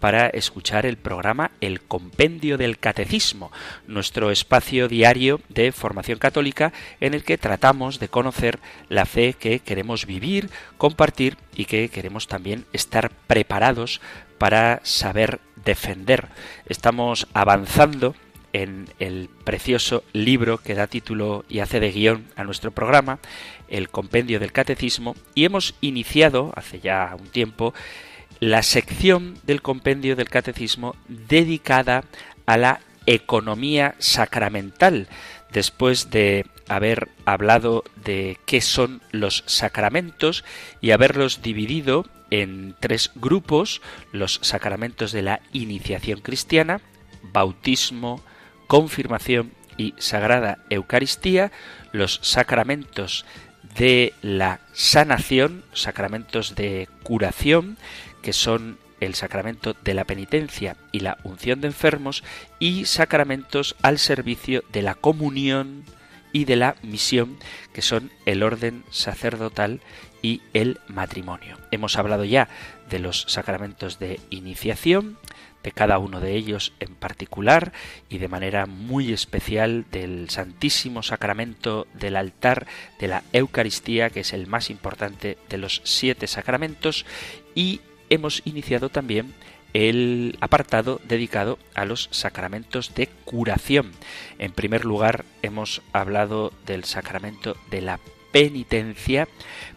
para escuchar el programa El Compendio del Catecismo, nuestro espacio diario de formación católica en el que tratamos de conocer la fe que queremos vivir, compartir y que queremos también estar preparados para saber defender. Estamos avanzando en el precioso libro que da título y hace de guion a nuestro programa, el Compendio del Catecismo, y hemos iniciado hace ya un tiempo la sección del compendio del catecismo dedicada a la economía sacramental, después de haber hablado de qué son los sacramentos y haberlos dividido en tres grupos, los sacramentos de la iniciación cristiana, bautismo, confirmación y sagrada Eucaristía, los sacramentos de la sanación, sacramentos de curación, que son el sacramento de la penitencia y la unción de enfermos, y sacramentos al servicio de la comunión y de la misión, que son el orden sacerdotal y el matrimonio. Hemos hablado ya de los sacramentos de iniciación, de cada uno de ellos en particular y de manera muy especial del Santísimo Sacramento del altar de la Eucaristía, que es el más importante de los siete sacramentos, y hemos iniciado también el apartado dedicado a los sacramentos de curación. En primer lugar, hemos hablado del sacramento de la penitencia,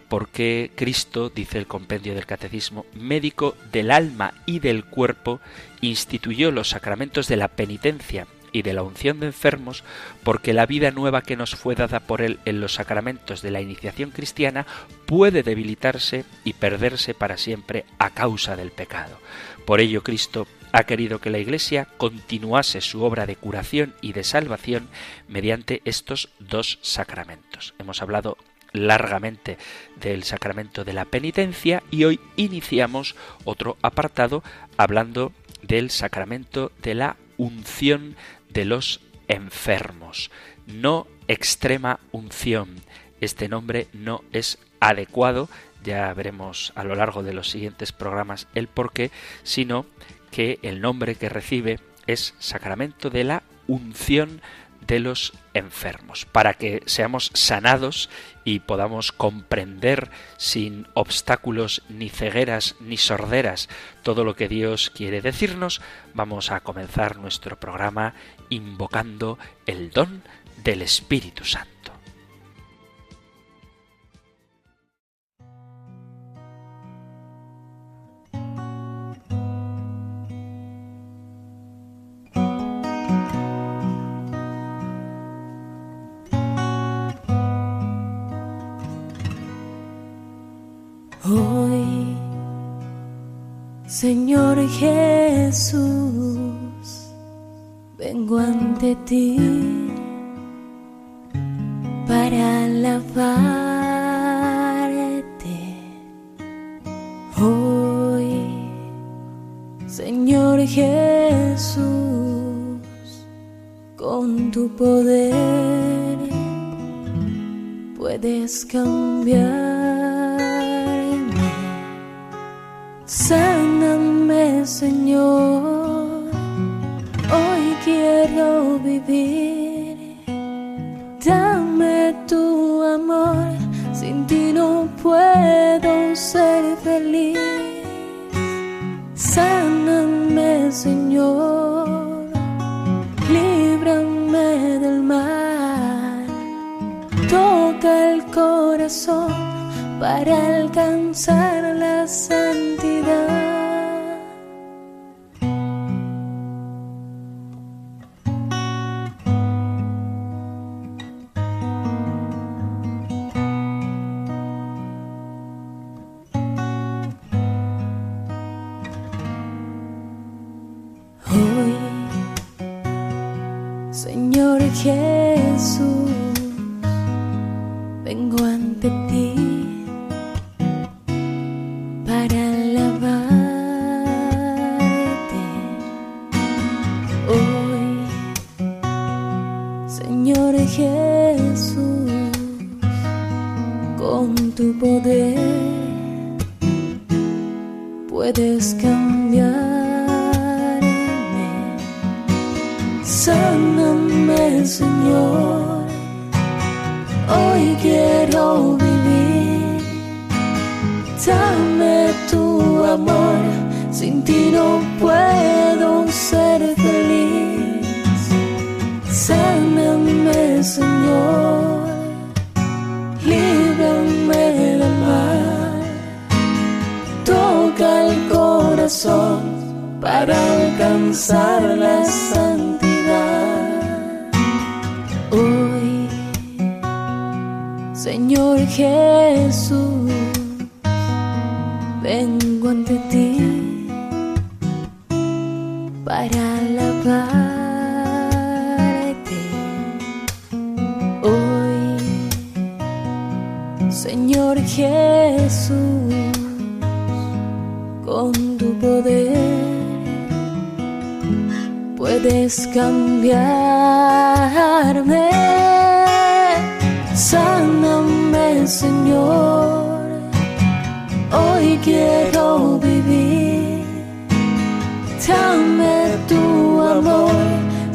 porque Cristo, dice el compendio del Catecismo, médico del alma y del cuerpo, instituyó los sacramentos de la penitencia y de la unción de enfermos, porque la vida nueva que nos fue dada por Él en los sacramentos de la iniciación cristiana puede debilitarse y perderse para siempre a causa del pecado. Por ello Cristo ha querido que la Iglesia continuase su obra de curación y de salvación mediante estos dos sacramentos. Hemos hablado largamente del sacramento de la penitencia y hoy iniciamos otro apartado hablando del sacramento de la unción de los enfermos, no extrema unción. Este nombre no es adecuado, ya veremos a lo largo de los siguientes programas el por qué, sino que el nombre que recibe es sacramento de la unción de los enfermos, para que seamos sanados y podamos comprender sin obstáculos ni cegueras ni sorderas todo lo que Dios quiere decirnos, vamos a comenzar nuestro programa invocando el don del Espíritu Santo. Ti para alabarte. Hoy, Señor Jesús, con tu poder puedes cambiarme. Hoy,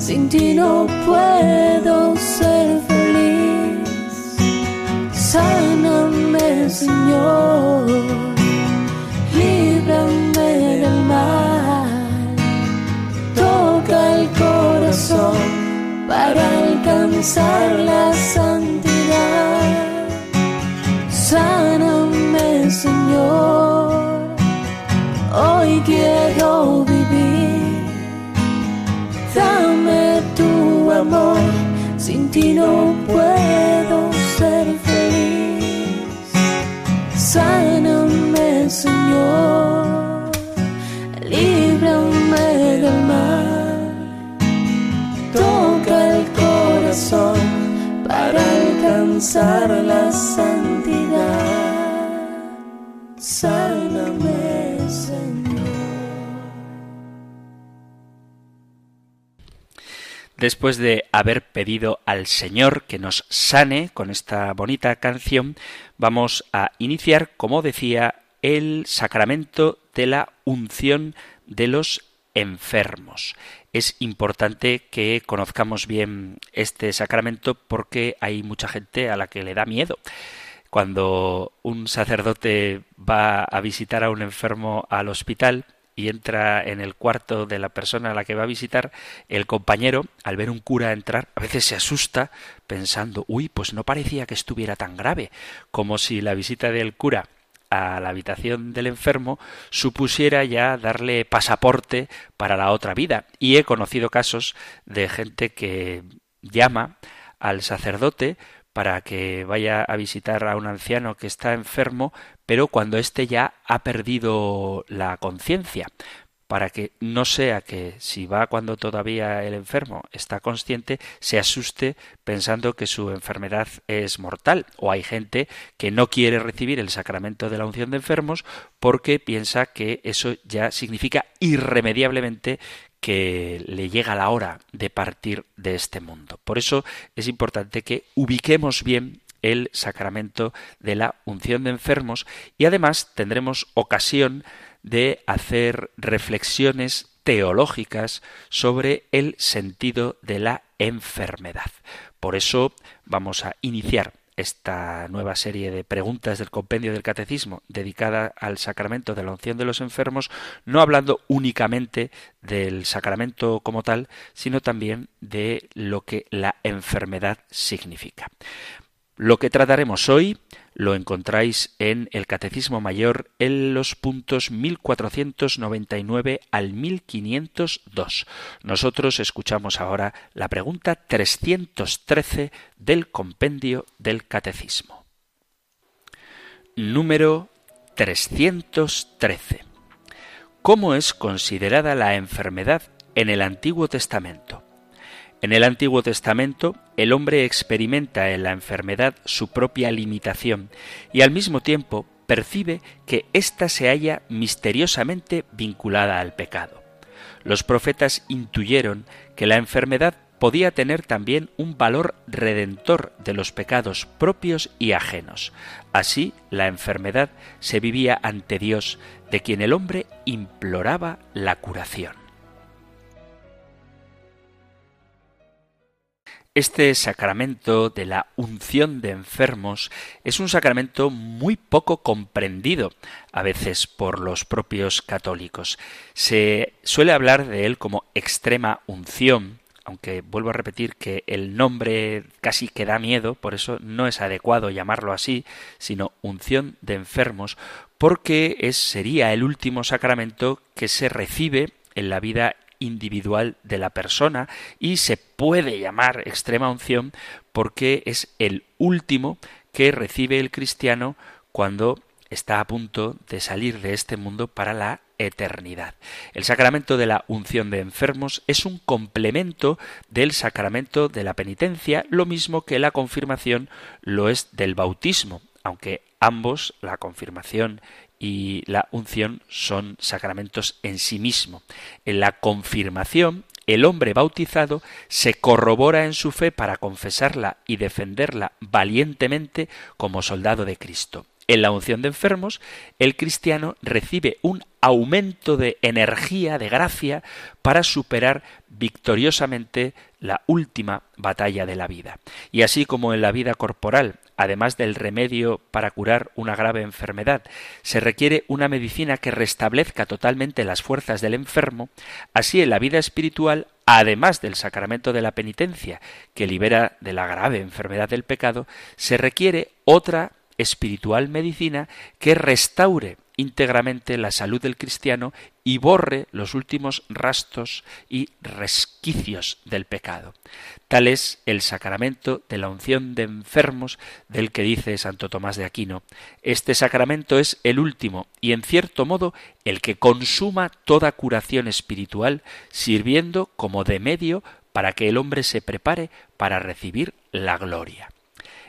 Sin ti no puedo ser feliz. Sáname, Señor. Líbrame del mal. Toca el corazón para alcanzar la santidad. Sáname, Señor. Hoy quiero ti no puedo ser feliz. Sáname, Señor. Líbrame del mal. Toca el corazón para alcanzar la santidad. Después de haber pedido al Señor que nos sane con esta bonita canción, vamos a iniciar, como decía, el sacramento de la unción de los enfermos. Es importante que conozcamos bien este sacramento porque hay mucha gente a la que le da miedo. Cuando un sacerdote va a visitar a un enfermo al hospital, y entra en el cuarto de la persona a la que va a visitar, el compañero, al ver un cura entrar, a veces se asusta pensando, uy, pues no parecía que estuviera tan grave, como si la visita del cura a la habitación del enfermo supusiera ya darle pasaporte para la otra vida. Y he conocido casos de gente que llama al sacerdote para que vaya a visitar a un anciano que está enfermo, pero cuando éste ya ha perdido la conciencia, para que no sea que si va cuando todavía el enfermo está consciente, se asuste pensando que su enfermedad es mortal. O hay gente que no quiere recibir el sacramento de la unción de enfermos porque piensa que eso ya significa irremediablemente que le llega la hora de partir de este mundo. Por eso es importante que ubiquemos bien el sacramento de la unción de enfermos y además tendremos ocasión de hacer reflexiones teológicas sobre el sentido de la enfermedad. Por eso vamos a iniciar esta nueva serie de preguntas del compendio del catecismo dedicada al sacramento de la unción de los enfermos, no hablando únicamente del sacramento como tal, sino también de lo que la enfermedad significa. Lo que trataremos hoy lo encontráis en el Catecismo Mayor en los puntos 1499 al 1502. Nosotros escuchamos ahora la pregunta 313 del compendio del Catecismo. Número 313. ¿Cómo es considerada la enfermedad en el Antiguo Testamento? En el Antiguo Testamento, el hombre experimenta en la enfermedad su propia limitación y al mismo tiempo percibe que ésta se halla misteriosamente vinculada al pecado. Los profetas intuyeron que la enfermedad podía tener también un valor redentor de los pecados propios y ajenos. Así, la enfermedad se vivía ante Dios, de quien el hombre imploraba la curación. Este sacramento de la unción de enfermos es un sacramento muy poco comprendido a veces por los propios católicos. Se suele hablar de él como extrema unción, aunque vuelvo a repetir que el nombre casi que da miedo, por eso no es adecuado llamarlo así, sino unción de enfermos, porque es, sería el último sacramento que se recibe en la vida individual de la persona y se puede llamar extrema unción porque es el último que recibe el cristiano cuando está a punto de salir de este mundo para la eternidad. El sacramento de la unción de enfermos es un complemento del sacramento de la penitencia, lo mismo que la confirmación lo es del bautismo, aunque ambos, la confirmación y la unción son sacramentos en sí mismo. En la confirmación, el hombre bautizado se corrobora en su fe para confesarla y defenderla valientemente como soldado de Cristo. En la unción de enfermos, el cristiano recibe un aumento de energía, de gracia, para superar victoriosamente la última batalla de la vida. Y así como en la vida corporal, además del remedio para curar una grave enfermedad, se requiere una medicina que restablezca totalmente las fuerzas del enfermo, así en la vida espiritual además del sacramento de la penitencia, que libera de la grave enfermedad del pecado, se requiere otra espiritual medicina que restaure íntegramente la salud del cristiano y borre los últimos rastros y resquicios del pecado. Tal es el sacramento de la unción de enfermos del que dice Santo Tomás de Aquino. Este sacramento es el último y en cierto modo el que consuma toda curación espiritual, sirviendo como de medio para que el hombre se prepare para recibir la gloria.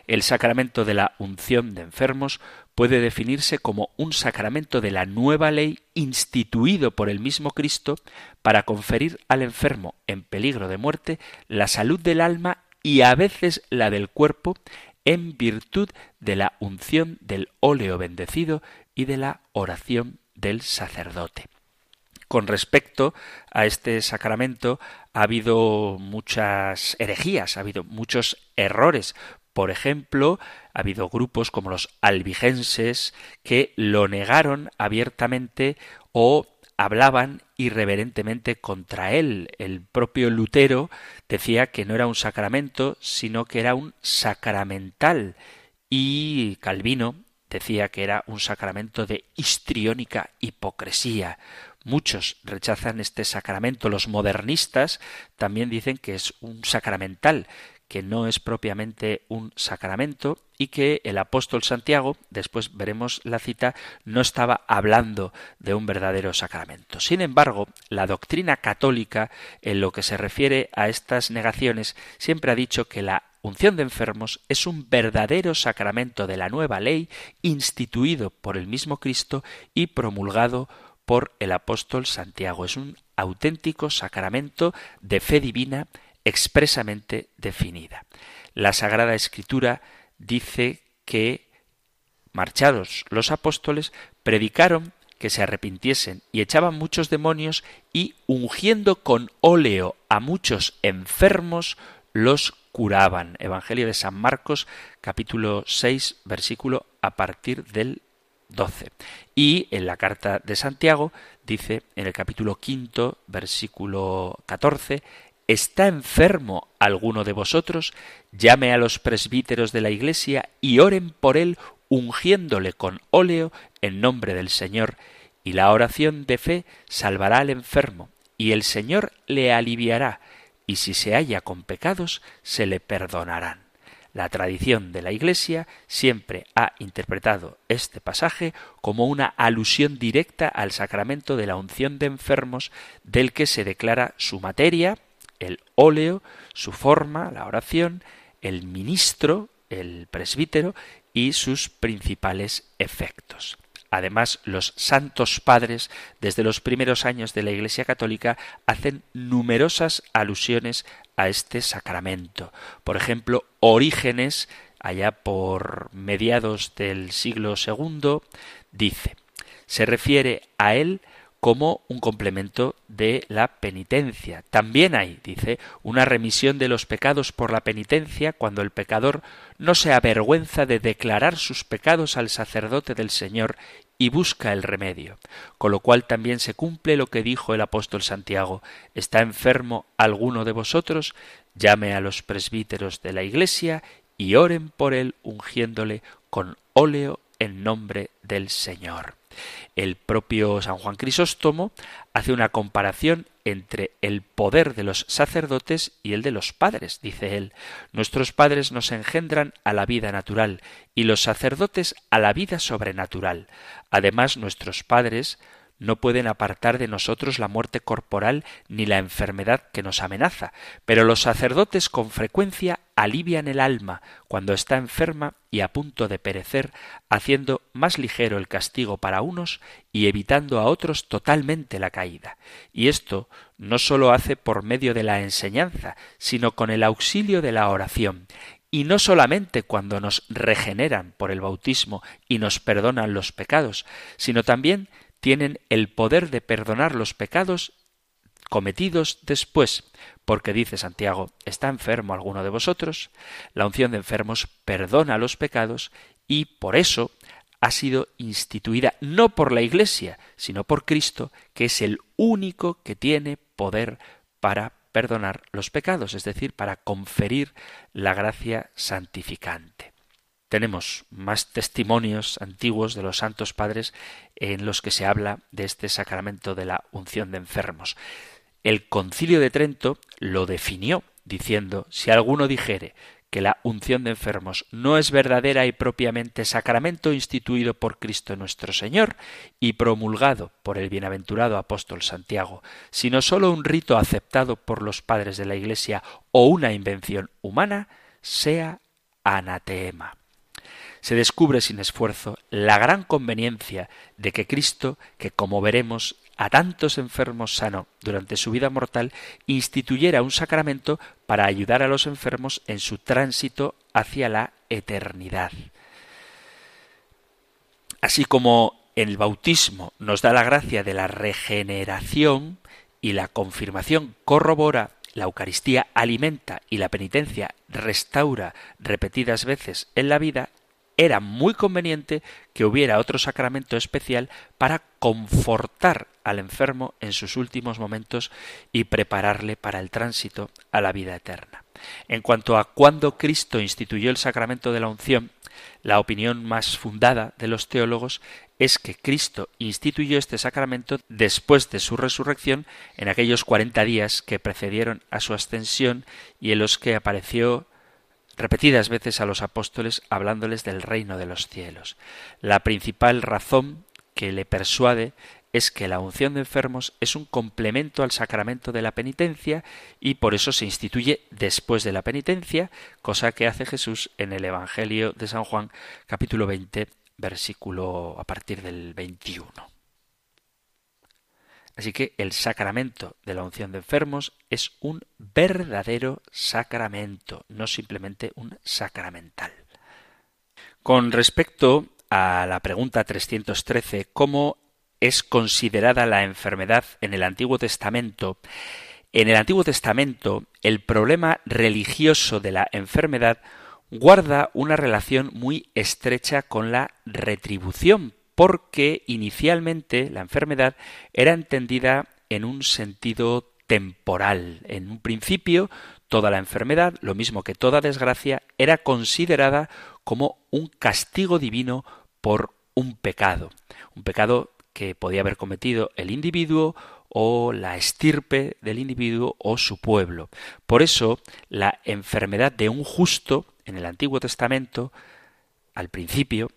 El sacramento de la unción de enfermos puede definirse como un sacramento de la nueva ley instituido por el mismo Cristo para conferir al enfermo en peligro de muerte la salud del alma y a veces la del cuerpo en virtud de la unción del óleo bendecido y de la oración del sacerdote. Con respecto a este sacramento ha habido muchas herejías, ha habido muchos errores, por ejemplo, ha habido grupos como los albigenses que lo negaron abiertamente o hablaban irreverentemente contra él. El propio Lutero decía que no era un sacramento, sino que era un sacramental. Y Calvino decía que era un sacramento de histriónica hipocresía. Muchos rechazan este sacramento. Los modernistas también dicen que es un sacramental, que no es propiamente un sacramento y que el apóstol Santiago, después veremos la cita, no estaba hablando de un verdadero sacramento. Sin embargo, la doctrina católica, en lo que se refiere a estas negaciones, siempre ha dicho que la unción de enfermos es un verdadero sacramento de la nueva ley instituido por el mismo Cristo y promulgado por el apóstol Santiago. Es un auténtico sacramento de fe divina expresamente definida. La Sagrada Escritura dice que, marchados los apóstoles, predicaron que se arrepintiesen y echaban muchos demonios y ungiendo con óleo a muchos enfermos los curaban. Evangelio de San Marcos capítulo 6 versículo a partir del 12. Y en la carta de Santiago dice en el capítulo quinto versículo 14 ¿Está enfermo alguno de vosotros? Llame a los presbíteros de la Iglesia y oren por él ungiéndole con óleo en nombre del Señor, y la oración de fe salvará al enfermo, y el Señor le aliviará, y si se halla con pecados, se le perdonarán. La tradición de la Iglesia siempre ha interpretado este pasaje como una alusión directa al sacramento de la unción de enfermos del que se declara su materia, el óleo, su forma, la oración, el ministro, el presbítero y sus principales efectos. Además, los santos padres, desde los primeros años de la Iglesia Católica, hacen numerosas alusiones a este sacramento. Por ejemplo, Orígenes, allá por mediados del siglo II, dice, se refiere a él como un complemento de la penitencia. También hay, dice, una remisión de los pecados por la penitencia cuando el pecador no se avergüenza de declarar sus pecados al sacerdote del Señor y busca el remedio, con lo cual también se cumple lo que dijo el apóstol Santiago ¿Está enfermo alguno de vosotros? llame a los presbíteros de la Iglesia y oren por él ungiéndole con óleo en nombre del Señor. El propio San Juan Crisóstomo hace una comparación entre el poder de los sacerdotes y el de los padres, dice él. Nuestros padres nos engendran a la vida natural y los sacerdotes a la vida sobrenatural. Además, nuestros padres no pueden apartar de nosotros la muerte corporal ni la enfermedad que nos amenaza, pero los sacerdotes con frecuencia alivian el alma cuando está enferma y a punto de perecer, haciendo más ligero el castigo para unos y evitando a otros totalmente la caída. Y esto no sólo hace por medio de la enseñanza, sino con el auxilio de la oración, y no solamente cuando nos regeneran por el bautismo y nos perdonan los pecados, sino también tienen el poder de perdonar los pecados cometidos después, porque dice Santiago, ¿está enfermo alguno de vosotros? La unción de enfermos perdona los pecados y por eso ha sido instituida no por la Iglesia, sino por Cristo, que es el único que tiene poder para perdonar los pecados, es decir, para conferir la gracia santificante. Tenemos más testimonios antiguos de los santos padres en los que se habla de este sacramento de la unción de enfermos. El concilio de Trento lo definió diciendo si alguno dijere que la unción de enfermos no es verdadera y propiamente sacramento instituido por Cristo nuestro Señor y promulgado por el bienaventurado apóstol Santiago, sino sólo un rito aceptado por los padres de la Iglesia o una invención humana, sea anatema se descubre sin esfuerzo la gran conveniencia de que Cristo, que como veremos a tantos enfermos sano durante su vida mortal, instituyera un sacramento para ayudar a los enfermos en su tránsito hacia la eternidad. Así como el bautismo nos da la gracia de la regeneración y la confirmación corrobora la Eucaristía alimenta y la penitencia restaura repetidas veces en la vida, era muy conveniente que hubiera otro sacramento especial para confortar al enfermo en sus últimos momentos y prepararle para el tránsito a la vida eterna. En cuanto a cuándo Cristo instituyó el sacramento de la unción, la opinión más fundada de los teólogos es que Cristo instituyó este sacramento después de su resurrección en aquellos cuarenta días que precedieron a su ascensión y en los que apareció repetidas veces a los apóstoles hablándoles del reino de los cielos. La principal razón que le persuade es que la unción de enfermos es un complemento al sacramento de la penitencia y por eso se instituye después de la penitencia, cosa que hace Jesús en el Evangelio de San Juan capítulo 20 versículo a partir del 21. Así que el sacramento de la unción de enfermos es un verdadero sacramento, no simplemente un sacramental. Con respecto a la pregunta 313, ¿cómo es considerada la enfermedad en el Antiguo Testamento? En el Antiguo Testamento, el problema religioso de la enfermedad guarda una relación muy estrecha con la retribución, porque inicialmente la enfermedad era entendida en un sentido temporal. En un principio, toda la enfermedad, lo mismo que toda desgracia, era considerada como un castigo divino por un pecado, un pecado que podía haber cometido el individuo o la estirpe del individuo o su pueblo. Por eso, la enfermedad de un justo en el Antiguo Testamento, al principio,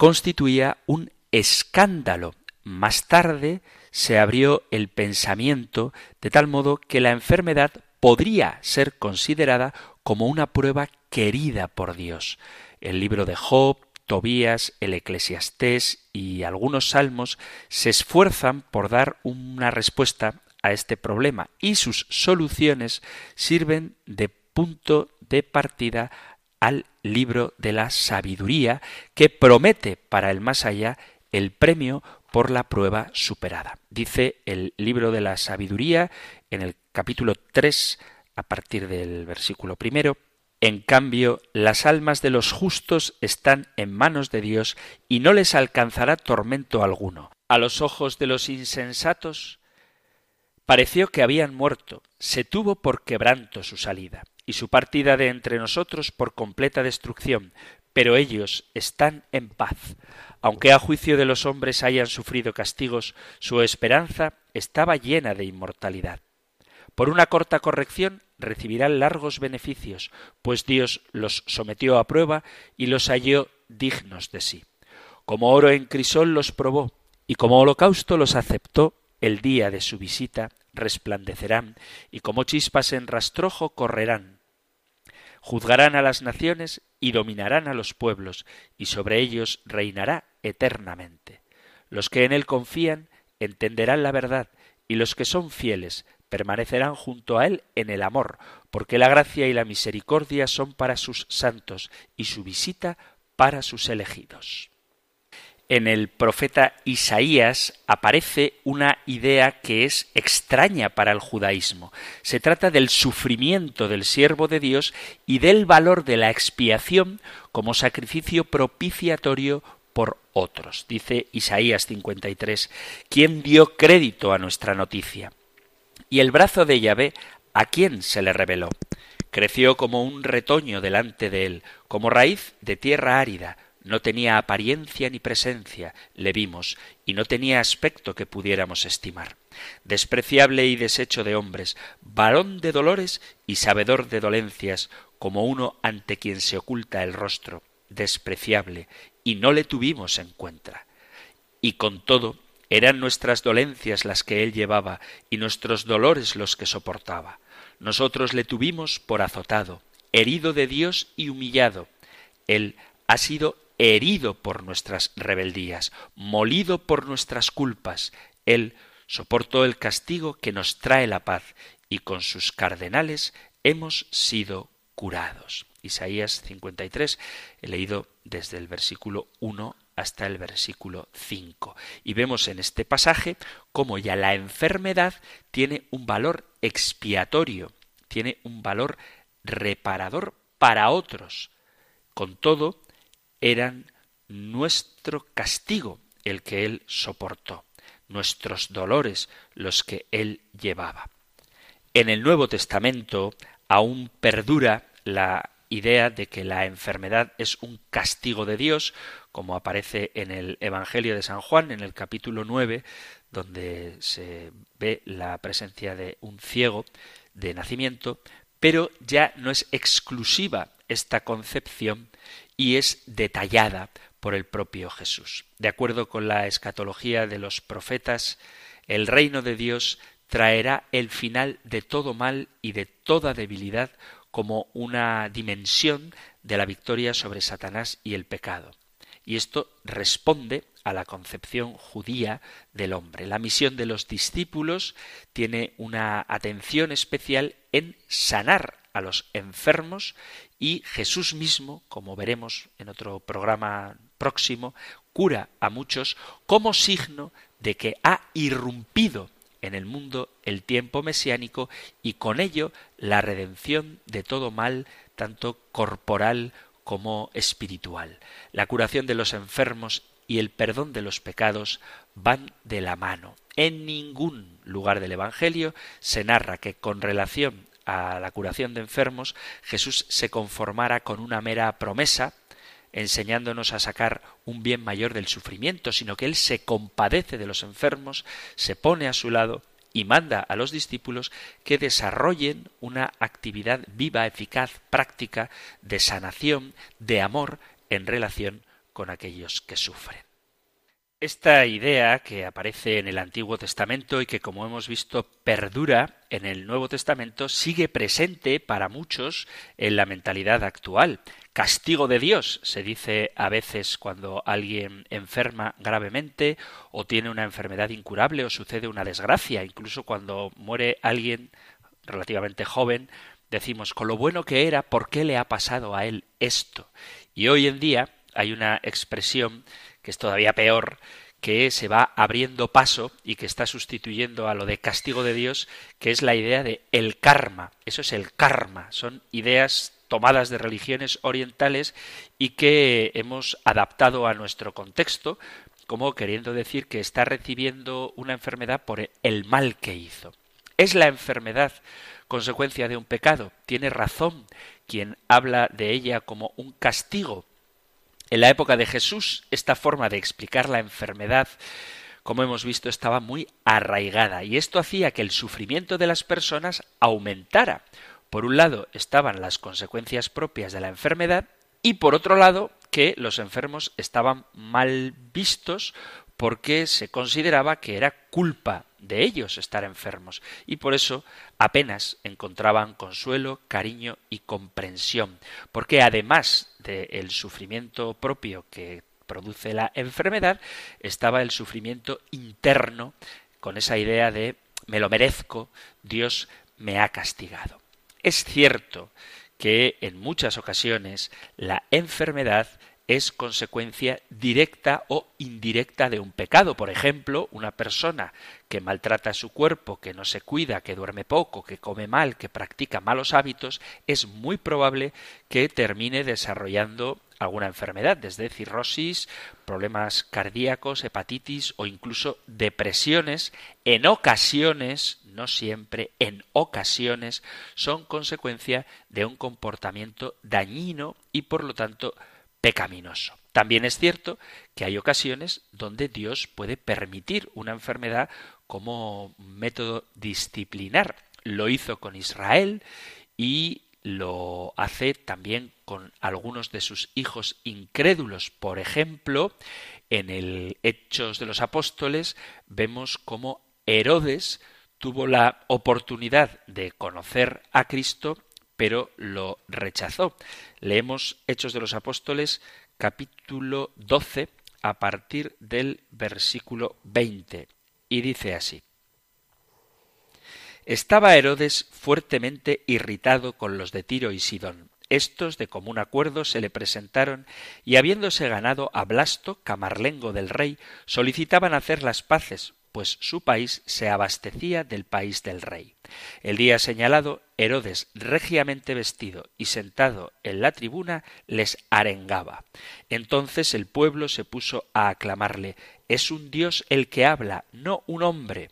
constituía un escándalo. Más tarde se abrió el pensamiento de tal modo que la enfermedad podría ser considerada como una prueba querida por Dios. El libro de Job, Tobías, el Eclesiastés y algunos salmos se esfuerzan por dar una respuesta a este problema y sus soluciones sirven de punto de partida al libro de la sabiduría que promete para el más allá el premio por la prueba superada. Dice el libro de la sabiduría en el capítulo 3 a partir del versículo primero, en cambio, las almas de los justos están en manos de Dios y no les alcanzará tormento alguno. A los ojos de los insensatos pareció que habían muerto, se tuvo por quebranto su salida y su partida de entre nosotros por completa destrucción, pero ellos están en paz. Aunque a juicio de los hombres hayan sufrido castigos, su esperanza estaba llena de inmortalidad. Por una corta corrección recibirán largos beneficios, pues Dios los sometió a prueba y los halló dignos de sí. Como oro en crisol los probó, y como holocausto los aceptó el día de su visita, resplandecerán, y como chispas en rastrojo correrán. Juzgarán a las naciones y dominarán a los pueblos, y sobre ellos reinará eternamente. Los que en él confían entenderán la verdad, y los que son fieles permanecerán junto a Él en el amor, porque la gracia y la misericordia son para sus santos y su visita para sus elegidos. En el profeta Isaías aparece una idea que es extraña para el judaísmo. Se trata del sufrimiento del siervo de Dios y del valor de la expiación como sacrificio propiciatorio por otros. Dice Isaías 53, ¿quién dio crédito a nuestra noticia? Y el brazo de Yahvé, ¿a quién se le reveló? Creció como un retoño delante de él, como raíz de tierra árida, no tenía apariencia ni presencia, le vimos, y no tenía aspecto que pudiéramos estimar. Despreciable y deshecho de hombres, varón de dolores y sabedor de dolencias, como uno ante quien se oculta el rostro, despreciable, y no le tuvimos en cuenta. Y con todo, eran nuestras dolencias las que él llevaba y nuestros dolores los que soportaba. Nosotros le tuvimos por azotado, herido de Dios y humillado. Él ha sido herido por nuestras rebeldías, molido por nuestras culpas. Él soportó el castigo que nos trae la paz, y con sus cardenales hemos sido curados. Isaías 53, he leído desde el versículo 1 hasta el versículo 5. Y vemos en este pasaje cómo ya la enfermedad tiene un valor expiatorio, tiene un valor reparador para otros. Con todo, eran nuestro castigo el que él soportó, nuestros dolores los que él llevaba. En el Nuevo Testamento aún perdura la idea de que la enfermedad es un castigo de Dios, como aparece en el Evangelio de San Juan, en el capítulo 9, donde se ve la presencia de un ciego de nacimiento, pero ya no es exclusiva esta concepción y es detallada por el propio Jesús. De acuerdo con la escatología de los profetas, el reino de Dios traerá el final de todo mal y de toda debilidad como una dimensión de la victoria sobre Satanás y el pecado. Y esto responde a la concepción judía del hombre. La misión de los discípulos tiene una atención especial en sanar a los enfermos y Jesús mismo, como veremos en otro programa próximo, cura a muchos como signo de que ha irrumpido en el mundo el tiempo mesiánico y con ello la redención de todo mal, tanto corporal como espiritual. La curación de los enfermos y el perdón de los pecados van de la mano. En ningún lugar del Evangelio se narra que con relación a la curación de enfermos Jesús se conformara con una mera promesa enseñándonos a sacar un bien mayor del sufrimiento, sino que Él se compadece de los enfermos, se pone a su lado y manda a los discípulos que desarrollen una actividad viva, eficaz, práctica de sanación, de amor en relación con aquellos que sufren. Esta idea que aparece en el Antiguo Testamento y que, como hemos visto, perdura en el Nuevo Testamento, sigue presente para muchos en la mentalidad actual. Castigo de Dios, se dice a veces cuando alguien enferma gravemente o tiene una enfermedad incurable o sucede una desgracia, incluso cuando muere alguien relativamente joven, decimos, con lo bueno que era, ¿por qué le ha pasado a él esto? Y hoy en día hay una expresión es todavía peor, que se va abriendo paso y que está sustituyendo a lo de castigo de Dios, que es la idea de el karma. Eso es el karma. Son ideas tomadas de religiones orientales y que hemos adaptado a nuestro contexto, como queriendo decir que está recibiendo una enfermedad por el mal que hizo. ¿Es la enfermedad consecuencia de un pecado? Tiene razón quien habla de ella como un castigo en la época de Jesús, esta forma de explicar la enfermedad, como hemos visto, estaba muy arraigada y esto hacía que el sufrimiento de las personas aumentara. Por un lado estaban las consecuencias propias de la enfermedad y por otro lado que los enfermos estaban mal vistos porque se consideraba que era culpa de ellos estar enfermos y por eso apenas encontraban consuelo, cariño y comprensión, porque además del sufrimiento propio que produce la enfermedad, estaba el sufrimiento interno con esa idea de me lo merezco, Dios me ha castigado. Es cierto que en muchas ocasiones la enfermedad es consecuencia directa o indirecta de un pecado. Por ejemplo, una persona que maltrata su cuerpo, que no se cuida, que duerme poco, que come mal, que practica malos hábitos, es muy probable que termine desarrollando alguna enfermedad, desde cirrosis, problemas cardíacos, hepatitis o incluso depresiones, en ocasiones, no siempre, en ocasiones, son consecuencia de un comportamiento dañino y por lo tanto pecaminoso. También es cierto que hay ocasiones donde Dios puede permitir una enfermedad como método disciplinar. Lo hizo con Israel y lo hace también con algunos de sus hijos incrédulos. Por ejemplo, en el Hechos de los Apóstoles vemos cómo Herodes tuvo la oportunidad de conocer a Cristo pero lo rechazó. Leemos Hechos de los Apóstoles capítulo 12 a partir del versículo 20 y dice así. Estaba Herodes fuertemente irritado con los de Tiro y Sidón. Estos de común acuerdo se le presentaron y habiéndose ganado a Blasto, camarlengo del rey, solicitaban hacer las paces, pues su país se abastecía del país del rey. El día señalado, Herodes, regiamente vestido y sentado en la tribuna, les arengaba. Entonces el pueblo se puso a aclamarle Es un Dios el que habla, no un hombre.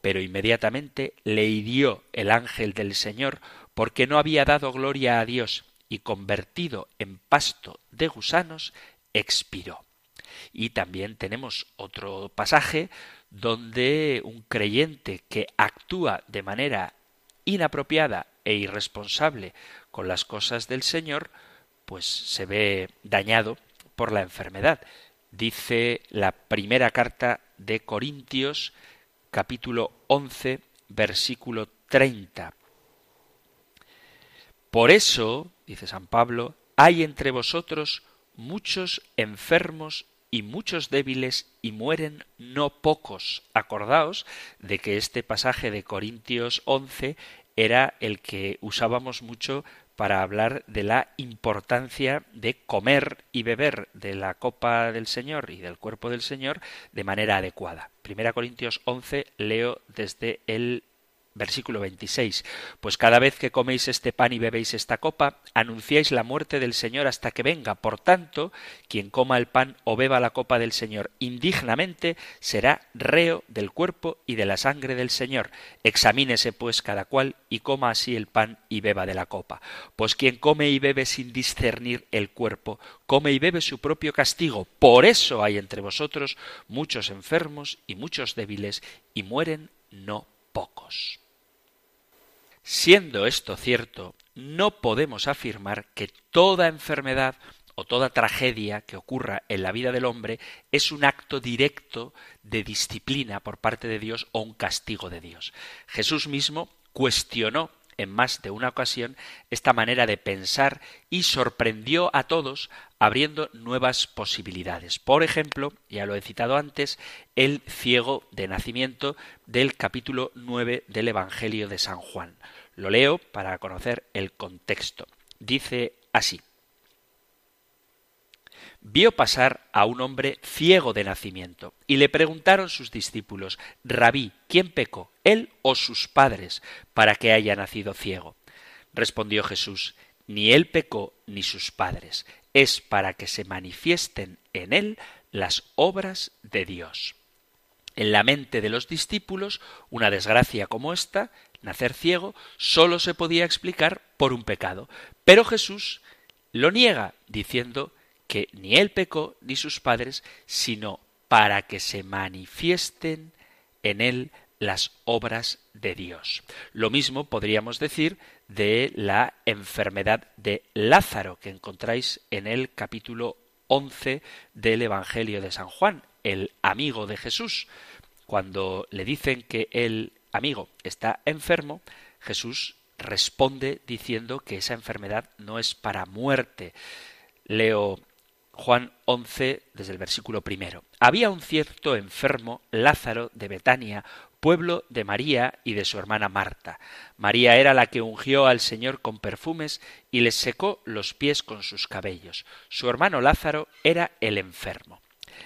Pero inmediatamente le hirió el ángel del Señor, porque no había dado gloria a Dios, y convertido en pasto de gusanos, expiró. Y también tenemos otro pasaje donde un creyente que actúa de manera inapropiada e irresponsable con las cosas del Señor, pues se ve dañado por la enfermedad. Dice la primera carta de Corintios, capítulo 11, versículo 30. Por eso, dice San Pablo, hay entre vosotros muchos enfermos y muchos débiles y mueren no pocos. Acordaos de que este pasaje de Corintios 11 era el que usábamos mucho para hablar de la importancia de comer y beber de la copa del Señor y del cuerpo del Señor de manera adecuada. Primera Corintios 11 leo desde el Versículo 26. Pues cada vez que coméis este pan y bebéis esta copa, anunciáis la muerte del Señor hasta que venga. Por tanto, quien coma el pan o beba la copa del Señor indignamente, será reo del cuerpo y de la sangre del Señor. Examínese pues cada cual y coma así el pan y beba de la copa. Pues quien come y bebe sin discernir el cuerpo, come y bebe su propio castigo. Por eso hay entre vosotros muchos enfermos y muchos débiles, y mueren no pocos. Siendo esto cierto, no podemos afirmar que toda enfermedad o toda tragedia que ocurra en la vida del hombre es un acto directo de disciplina por parte de Dios o un castigo de Dios. Jesús mismo cuestionó en más de una ocasión esta manera de pensar y sorprendió a todos abriendo nuevas posibilidades. Por ejemplo, ya lo he citado antes, el ciego de nacimiento del capítulo 9 del Evangelio de San Juan. Lo leo para conocer el contexto. Dice así vio pasar a un hombre ciego de nacimiento, y le preguntaron sus discípulos, Rabí, ¿quién pecó, él o sus padres, para que haya nacido ciego? Respondió Jesús, ni él pecó ni sus padres, es para que se manifiesten en él las obras de Dios. En la mente de los discípulos, una desgracia como esta, nacer ciego, sólo se podía explicar por un pecado. Pero Jesús lo niega, diciendo que ni él pecó ni sus padres, sino para que se manifiesten en él las obras de Dios. Lo mismo podríamos decir de la enfermedad de Lázaro que encontráis en el capítulo 11 del Evangelio de San Juan, el amigo de Jesús. Cuando le dicen que el amigo está enfermo, Jesús responde diciendo que esa enfermedad no es para muerte. Leo Juan 11, desde el versículo primero. Había un cierto enfermo, Lázaro, de Betania, pueblo de María y de su hermana Marta. María era la que ungió al Señor con perfumes y les secó los pies con sus cabellos. Su hermano Lázaro era el enfermo.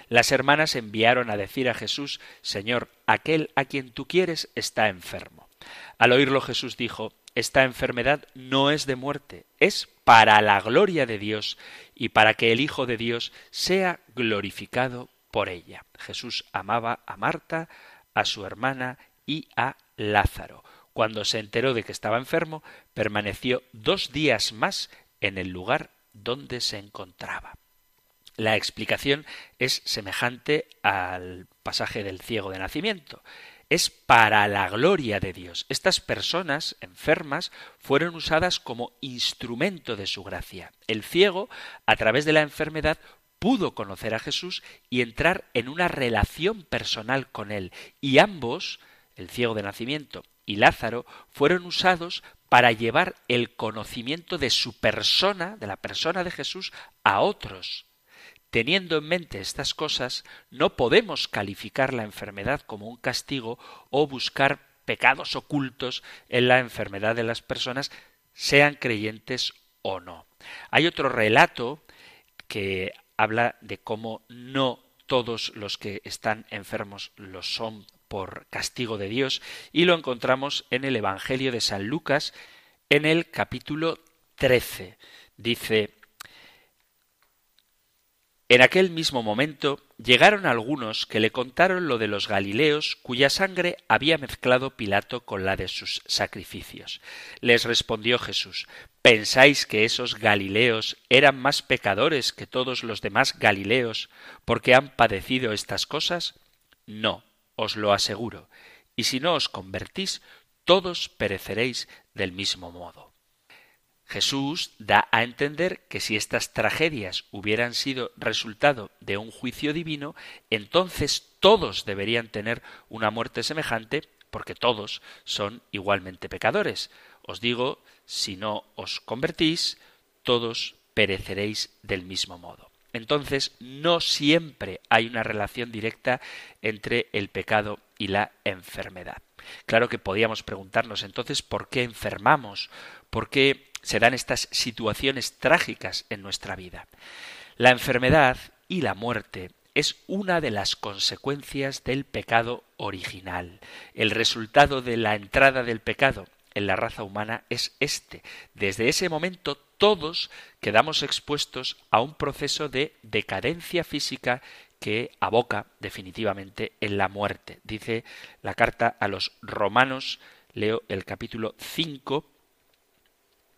Las hermanas enviaron a decir a Jesús, Señor, aquel a quien tú quieres está enfermo. Al oírlo Jesús dijo, esta enfermedad no es de muerte, es para la gloria de Dios y para que el Hijo de Dios sea glorificado por ella. Jesús amaba a Marta, a su hermana y a Lázaro. Cuando se enteró de que estaba enfermo, permaneció dos días más en el lugar donde se encontraba. La explicación es semejante al pasaje del ciego de nacimiento es para la gloria de Dios. Estas personas enfermas fueron usadas como instrumento de su gracia. El ciego, a través de la enfermedad, pudo conocer a Jesús y entrar en una relación personal con él. Y ambos, el ciego de nacimiento y Lázaro, fueron usados para llevar el conocimiento de su persona, de la persona de Jesús, a otros. Teniendo en mente estas cosas, no podemos calificar la enfermedad como un castigo o buscar pecados ocultos en la enfermedad de las personas, sean creyentes o no. Hay otro relato que habla de cómo no todos los que están enfermos lo son por castigo de Dios y lo encontramos en el Evangelio de San Lucas en el capítulo 13. Dice en aquel mismo momento llegaron algunos que le contaron lo de los Galileos cuya sangre había mezclado Pilato con la de sus sacrificios. Les respondió Jesús ¿Pensáis que esos Galileos eran más pecadores que todos los demás Galileos porque han padecido estas cosas? No, os lo aseguro. Y si no os convertís, todos pereceréis del mismo modo. Jesús da a entender que si estas tragedias hubieran sido resultado de un juicio divino, entonces todos deberían tener una muerte semejante, porque todos son igualmente pecadores. Os digo, si no os convertís, todos pereceréis del mismo modo. Entonces, no siempre hay una relación directa entre el pecado y la enfermedad. Claro que podíamos preguntarnos entonces por qué enfermamos, por qué se dan estas situaciones trágicas en nuestra vida. La enfermedad y la muerte es una de las consecuencias del pecado original. El resultado de la entrada del pecado en la raza humana es este. Desde ese momento todos quedamos expuestos a un proceso de decadencia física que aboca definitivamente en la muerte. Dice la carta a los romanos, leo el capítulo 5,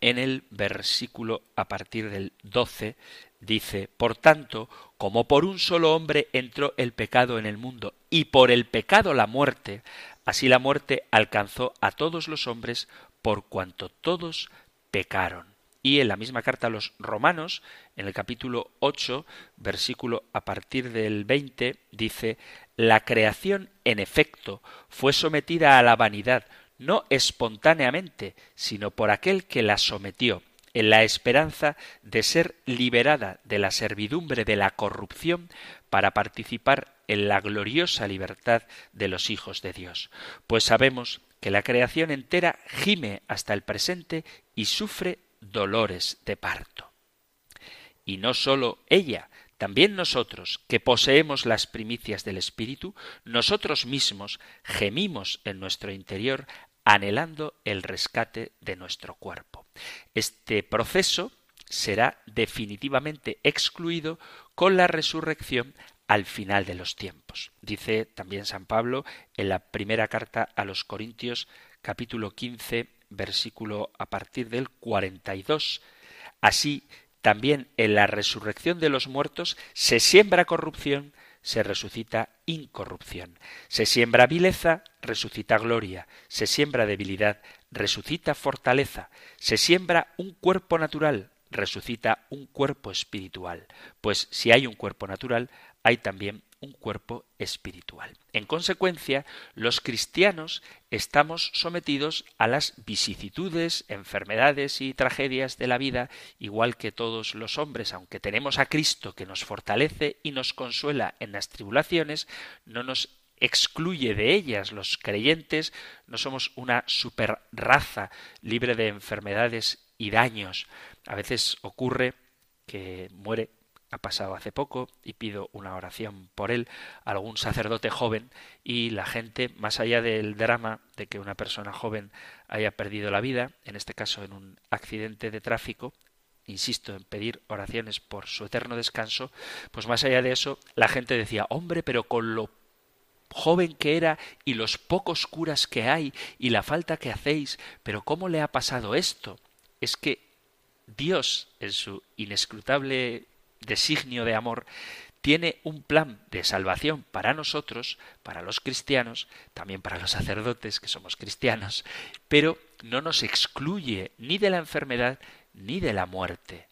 en el versículo a partir del 12 dice, Por tanto, como por un solo hombre entró el pecado en el mundo, y por el pecado la muerte, así la muerte alcanzó a todos los hombres por cuanto todos pecaron. Y en la misma carta a los romanos, en el capítulo 8, versículo a partir del 20, dice, La creación, en efecto, fue sometida a la vanidad, no espontáneamente, sino por aquel que la sometió, en la esperanza de ser liberada de la servidumbre de la corrupción para participar en la gloriosa libertad de los hijos de Dios. Pues sabemos que la creación entera gime hasta el presente y sufre dolores de parto. Y no sólo ella, también nosotros, que poseemos las primicias del Espíritu, nosotros mismos gemimos en nuestro interior anhelando el rescate de nuestro cuerpo. Este proceso será definitivamente excluido con la resurrección al final de los tiempos. Dice también San Pablo en la primera carta a los Corintios capítulo 15 versículo a partir del 42. Así también en la resurrección de los muertos se siembra corrupción, se resucita incorrupción. Se siembra vileza, resucita gloria. Se siembra debilidad, resucita fortaleza. Se siembra un cuerpo natural, resucita un cuerpo espiritual. Pues si hay un cuerpo natural, hay también un cuerpo espiritual. En consecuencia, los cristianos estamos sometidos a las vicisitudes, enfermedades y tragedias de la vida, igual que todos los hombres, aunque tenemos a Cristo que nos fortalece y nos consuela en las tribulaciones, no nos excluye de ellas. Los creyentes no somos una superraza libre de enfermedades y daños. A veces ocurre que muere pasado hace poco y pido una oración por él, algún sacerdote joven y la gente, más allá del drama de que una persona joven haya perdido la vida, en este caso en un accidente de tráfico, insisto en pedir oraciones por su eterno descanso, pues más allá de eso, la gente decía, hombre, pero con lo joven que era y los pocos curas que hay y la falta que hacéis, pero ¿cómo le ha pasado esto? Es que Dios, en su inescrutable designio de amor, tiene un plan de salvación para nosotros, para los cristianos, también para los sacerdotes que somos cristianos, pero no nos excluye ni de la enfermedad ni de la muerte.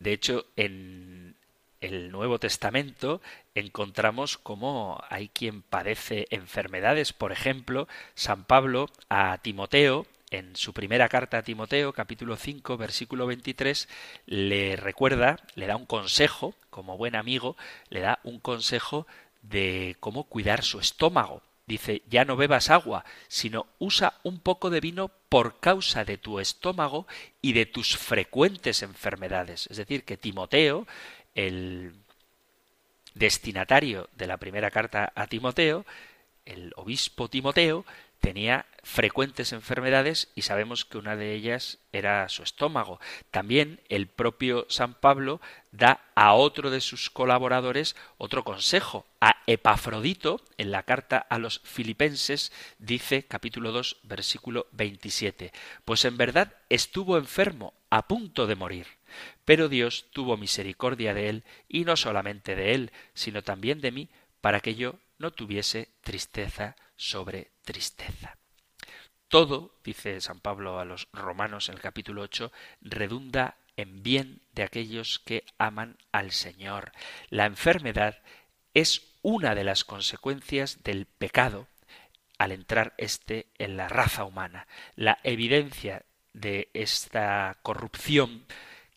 De hecho, en el Nuevo Testamento encontramos cómo hay quien padece enfermedades. Por ejemplo, San Pablo a Timoteo en su primera carta a Timoteo, capítulo 5, versículo 23, le recuerda, le da un consejo, como buen amigo, le da un consejo de cómo cuidar su estómago. Dice, ya no bebas agua, sino usa un poco de vino por causa de tu estómago y de tus frecuentes enfermedades. Es decir, que Timoteo, el destinatario de la primera carta a Timoteo, el obispo Timoteo, tenía frecuentes enfermedades y sabemos que una de ellas era su estómago. También el propio San Pablo da a otro de sus colaboradores otro consejo. A Epafrodito, en la carta a los filipenses, dice capítulo 2, versículo 27, pues en verdad estuvo enfermo, a punto de morir. Pero Dios tuvo misericordia de él, y no solamente de él, sino también de mí, para que yo no tuviese tristeza sobre tristeza. Todo, dice San Pablo a los romanos en el capítulo 8, redunda en bien de aquellos que aman al Señor. La enfermedad es una de las consecuencias del pecado al entrar éste en la raza humana. La evidencia de esta corrupción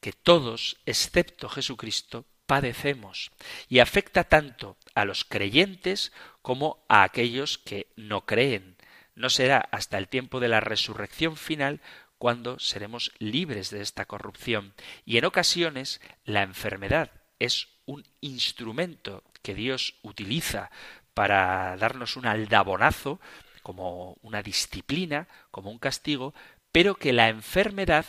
que todos, excepto Jesucristo, padecemos y afecta tanto a los creyentes como a aquellos que no creen. No será hasta el tiempo de la resurrección final cuando seremos libres de esta corrupción. Y en ocasiones la enfermedad es un instrumento que Dios utiliza para darnos un aldabonazo, como una disciplina, como un castigo, pero que la enfermedad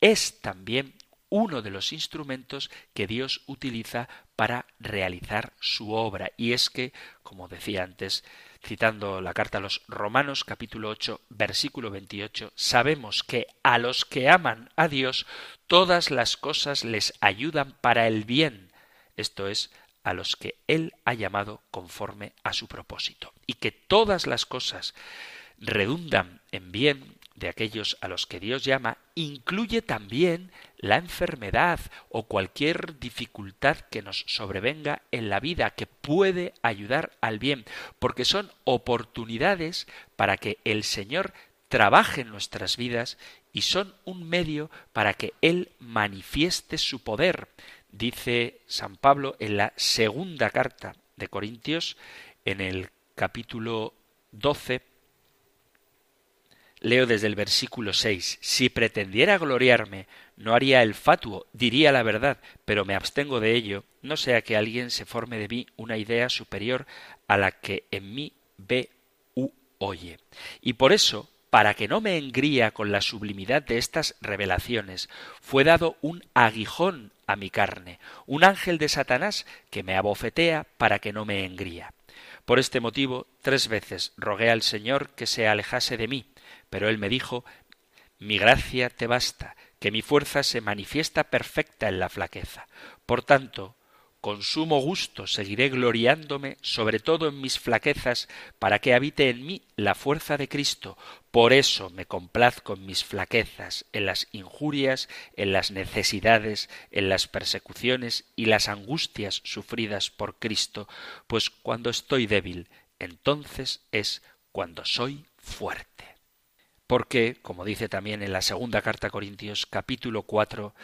es también uno de los instrumentos que Dios utiliza para realizar su obra. Y es que, como decía antes, citando la carta a los Romanos capítulo 8 versículo 28, sabemos que a los que aman a Dios todas las cosas les ayudan para el bien, esto es, a los que Él ha llamado conforme a su propósito, y que todas las cosas redundan en bien de aquellos a los que Dios llama incluye también la enfermedad o cualquier dificultad que nos sobrevenga en la vida que puede ayudar al bien, porque son oportunidades para que el Señor trabaje en nuestras vidas y son un medio para que Él manifieste su poder. Dice San Pablo en la segunda carta de Corintios, en el capítulo 12, Leo desde el versículo 6. Si pretendiera gloriarme, no haría el fatuo, diría la verdad, pero me abstengo de ello, no sea que alguien se forme de mí una idea superior a la que en mí ve u oye. Y por eso, para que no me engría con la sublimidad de estas revelaciones, fue dado un aguijón a mi carne, un ángel de Satanás que me abofetea para que no me engría. Por este motivo, tres veces rogué al Señor que se alejase de mí, pero él me dijo Mi gracia te basta, que mi fuerza se manifiesta perfecta en la flaqueza. Por tanto, con sumo gusto seguiré gloriándome sobre todo en mis flaquezas, para que habite en mí la fuerza de Cristo. Por eso me complazco en mis flaquezas, en las injurias, en las necesidades, en las persecuciones y las angustias sufridas por Cristo, pues cuando estoy débil, entonces es cuando soy fuerte porque, como dice también en la segunda carta a Corintios capítulo 4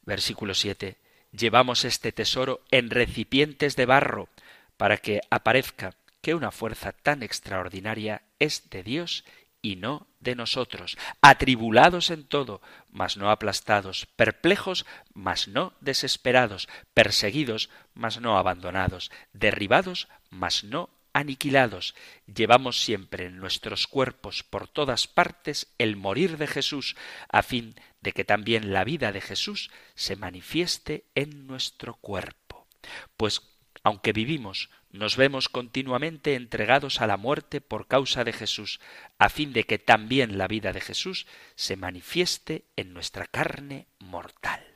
versículo 7, llevamos este tesoro en recipientes de barro para que aparezca que una fuerza tan extraordinaria es de Dios y no de nosotros, atribulados en todo, mas no aplastados, perplejos, mas no desesperados, perseguidos, mas no abandonados, derribados, mas no aniquilados, llevamos siempre en nuestros cuerpos por todas partes el morir de Jesús, a fin de que también la vida de Jesús se manifieste en nuestro cuerpo. Pues aunque vivimos, nos vemos continuamente entregados a la muerte por causa de Jesús, a fin de que también la vida de Jesús se manifieste en nuestra carne mortal.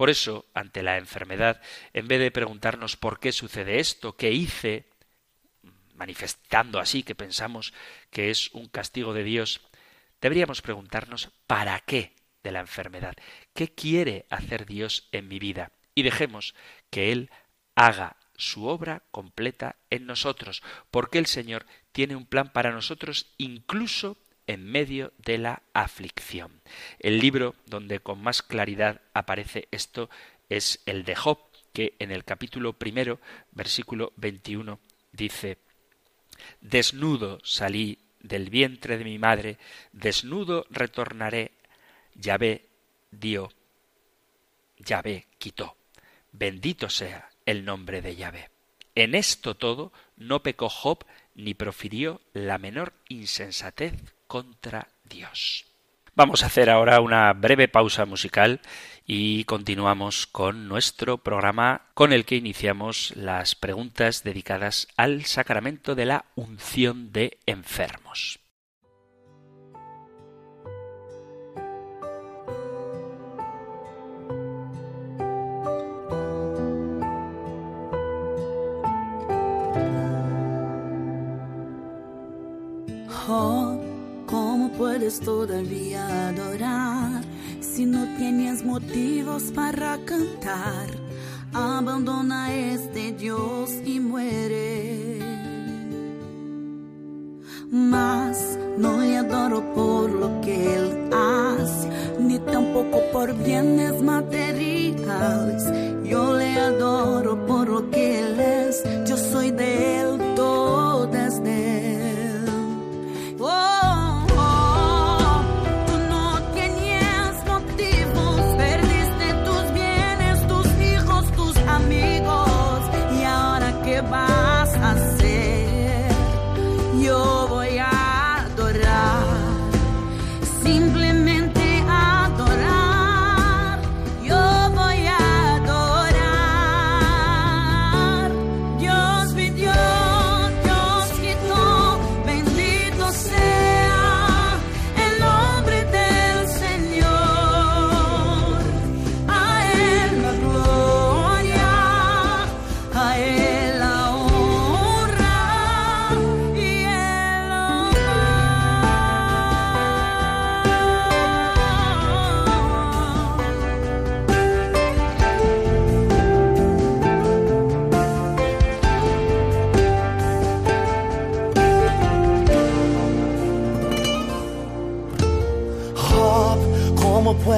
Por eso, ante la enfermedad, en vez de preguntarnos por qué sucede esto, qué hice, manifestando así que pensamos que es un castigo de Dios, deberíamos preguntarnos para qué de la enfermedad, qué quiere hacer Dios en mi vida, y dejemos que Él haga su obra completa en nosotros, porque el Señor tiene un plan para nosotros incluso en medio de la aflicción. El libro donde con más claridad aparece esto es el de Job, que en el capítulo primero, versículo 21, dice Desnudo salí del vientre de mi madre, desnudo retornaré. Yahvé dio, Yahvé quitó. Bendito sea el nombre de Yahvé. En esto todo no pecó Job ni profirió la menor insensatez contra Dios. Vamos a hacer ahora una breve pausa musical y continuamos con nuestro programa con el que iniciamos las preguntas dedicadas al sacramento de la unción de enfermos. Todavía adorar si no tienes motivos para cantar. Abandona este Dios y muere. Mas no le adoro por lo que él hace, ni tampoco por bienes materiales. Yo le adoro por lo que él es, yo soy de él,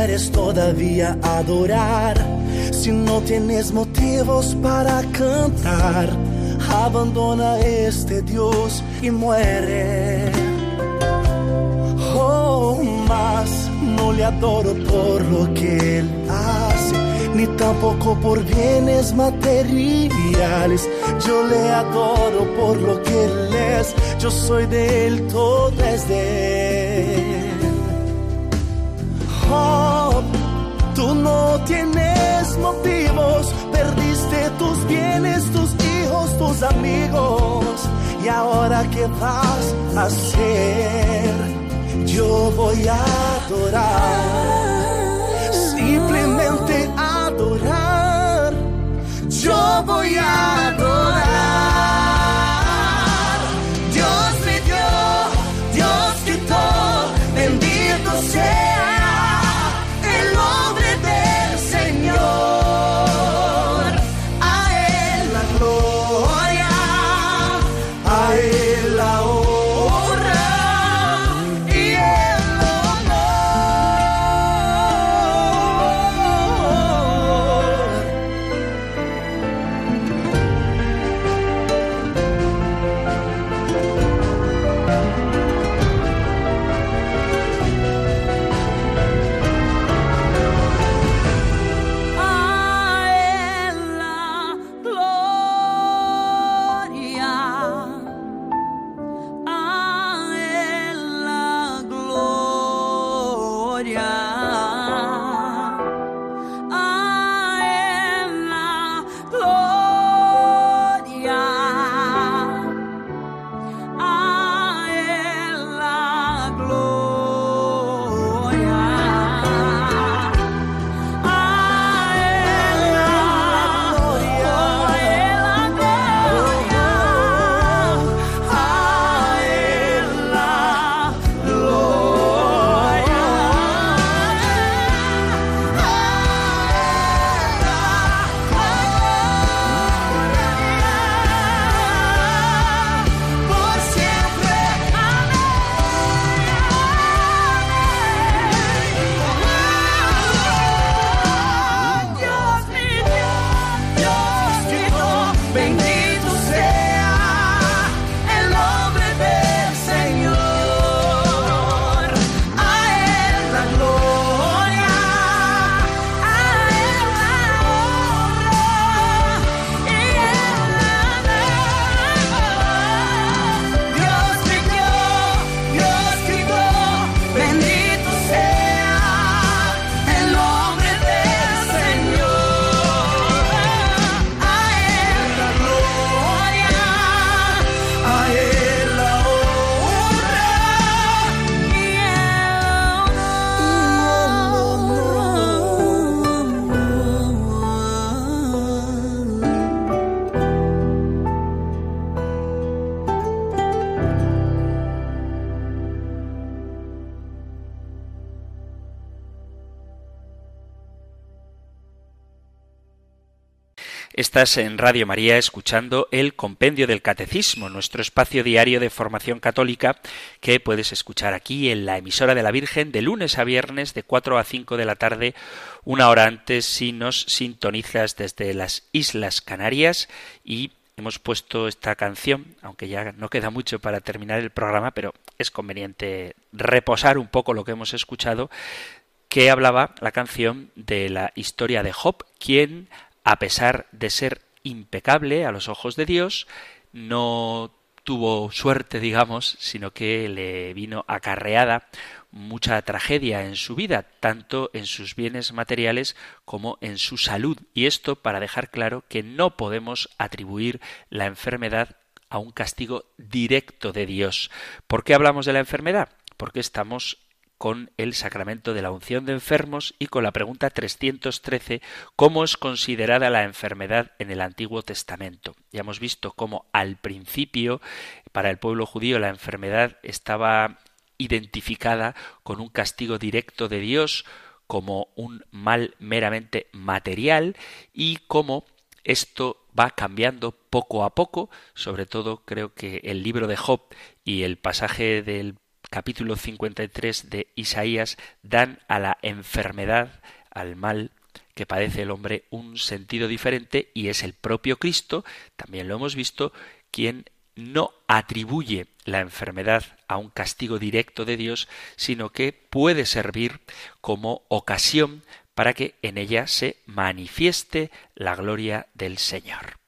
puedes todavía adorar si no tienes motivos para cantar? Abandona este Dios y muere. Oh, más no le adoro por lo que él hace, ni tampoco por bienes materiales. Yo le adoro por lo que él es, yo soy de él, todo es de él. Tú no tienes tus bienes, tus hijos, tus amigos. Y ahora qué vas a hacer? Yo voy a adorar, simplemente adorar. Yo voy a adorar. Estás en Radio María escuchando el Compendio del Catecismo, nuestro espacio diario de formación católica que puedes escuchar aquí en la emisora de la Virgen de lunes a viernes de 4 a 5 de la tarde, una hora antes si nos sintonizas desde las Islas Canarias. Y hemos puesto esta canción, aunque ya no queda mucho para terminar el programa, pero es conveniente reposar un poco lo que hemos escuchado, que hablaba la canción de la historia de Job, quien a pesar de ser impecable a los ojos de Dios, no tuvo suerte, digamos, sino que le vino acarreada mucha tragedia en su vida, tanto en sus bienes materiales como en su salud. Y esto para dejar claro que no podemos atribuir la enfermedad a un castigo directo de Dios. ¿Por qué hablamos de la enfermedad? Porque estamos con el sacramento de la unción de enfermos y con la pregunta 313, ¿cómo es considerada la enfermedad en el Antiguo Testamento? Ya hemos visto cómo al principio para el pueblo judío la enfermedad estaba identificada con un castigo directo de Dios como un mal meramente material y cómo esto va cambiando poco a poco, sobre todo creo que el libro de Job y el pasaje del capítulo 53 de Isaías dan a la enfermedad, al mal que padece el hombre un sentido diferente y es el propio Cristo, también lo hemos visto, quien no atribuye la enfermedad a un castigo directo de Dios, sino que puede servir como ocasión para que en ella se manifieste la gloria del Señor.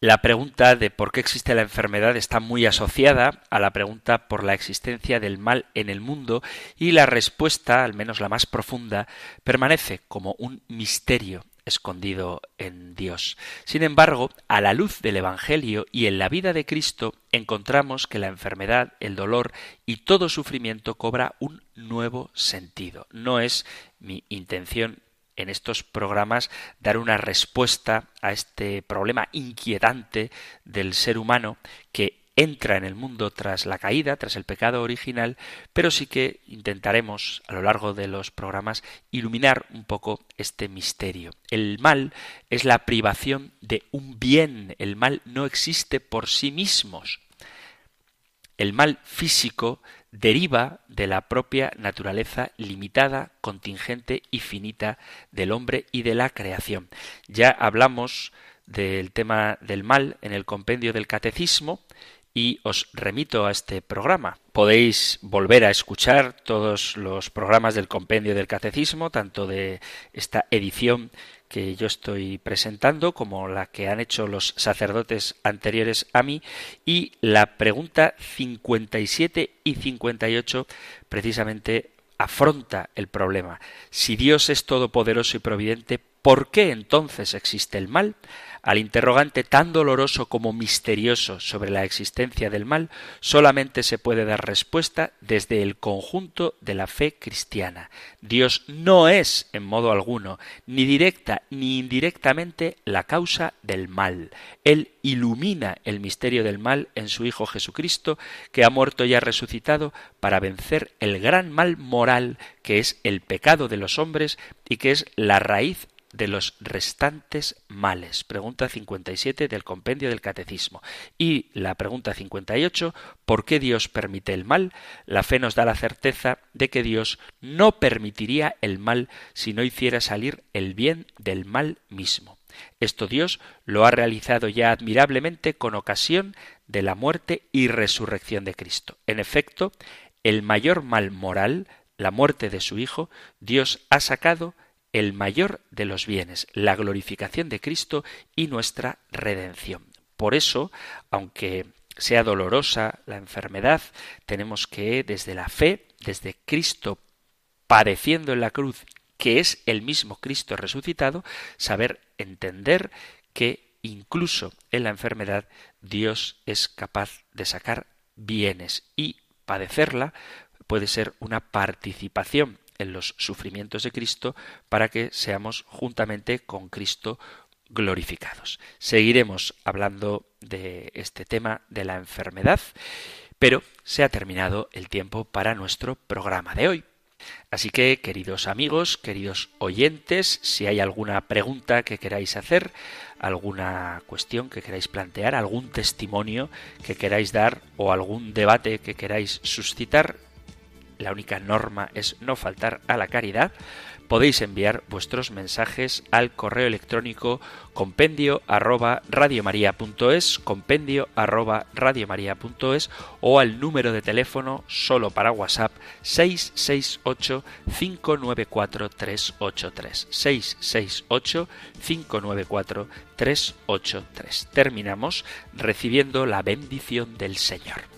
La pregunta de por qué existe la enfermedad está muy asociada a la pregunta por la existencia del mal en el mundo y la respuesta, al menos la más profunda, permanece como un misterio escondido en Dios. Sin embargo, a la luz del Evangelio y en la vida de Cristo encontramos que la enfermedad, el dolor y todo sufrimiento cobra un nuevo sentido. No es mi intención en estos programas dar una respuesta a este problema inquietante del ser humano que entra en el mundo tras la caída, tras el pecado original, pero sí que intentaremos a lo largo de los programas iluminar un poco este misterio. El mal es la privación de un bien, el mal no existe por sí mismos. El mal físico deriva de la propia naturaleza limitada, contingente y finita del hombre y de la creación. Ya hablamos del tema del mal en el compendio del catecismo y os remito a este programa. Podéis volver a escuchar todos los programas del compendio del catecismo, tanto de esta edición que yo estoy presentando, como la que han hecho los sacerdotes anteriores a mí, y la pregunta 57 y 58 precisamente afronta el problema. Si Dios es todopoderoso y providente, ¿por qué entonces existe el mal? Al interrogante tan doloroso como misterioso sobre la existencia del mal, solamente se puede dar respuesta desde el conjunto de la fe cristiana. Dios no es, en modo alguno, ni directa ni indirectamente la causa del mal. Él ilumina el misterio del mal en su Hijo Jesucristo, que ha muerto y ha resucitado para vencer el gran mal moral que es el pecado de los hombres y que es la raíz de los restantes males. Pregunta 57 del compendio del Catecismo. Y la pregunta 58, ¿por qué Dios permite el mal? La fe nos da la certeza de que Dios no permitiría el mal si no hiciera salir el bien del mal mismo. Esto Dios lo ha realizado ya admirablemente con ocasión de la muerte y resurrección de Cristo. En efecto, el mayor mal moral, la muerte de su Hijo, Dios ha sacado el mayor de los bienes, la glorificación de Cristo y nuestra redención. Por eso, aunque sea dolorosa la enfermedad, tenemos que desde la fe, desde Cristo padeciendo en la cruz, que es el mismo Cristo resucitado, saber entender que incluso en la enfermedad Dios es capaz de sacar bienes y padecerla puede ser una participación en los sufrimientos de Cristo para que seamos juntamente con Cristo glorificados. Seguiremos hablando de este tema de la enfermedad, pero se ha terminado el tiempo para nuestro programa de hoy. Así que, queridos amigos, queridos oyentes, si hay alguna pregunta que queráis hacer, alguna cuestión que queráis plantear, algún testimonio que queráis dar o algún debate que queráis suscitar, la única norma es no faltar a la caridad, podéis enviar vuestros mensajes al correo electrónico compendio arroba radiomaria.es, compendio arroba radiomaria.es o al número de teléfono solo para WhatsApp 668 594 383 668 594 383. Terminamos recibiendo la bendición del Señor.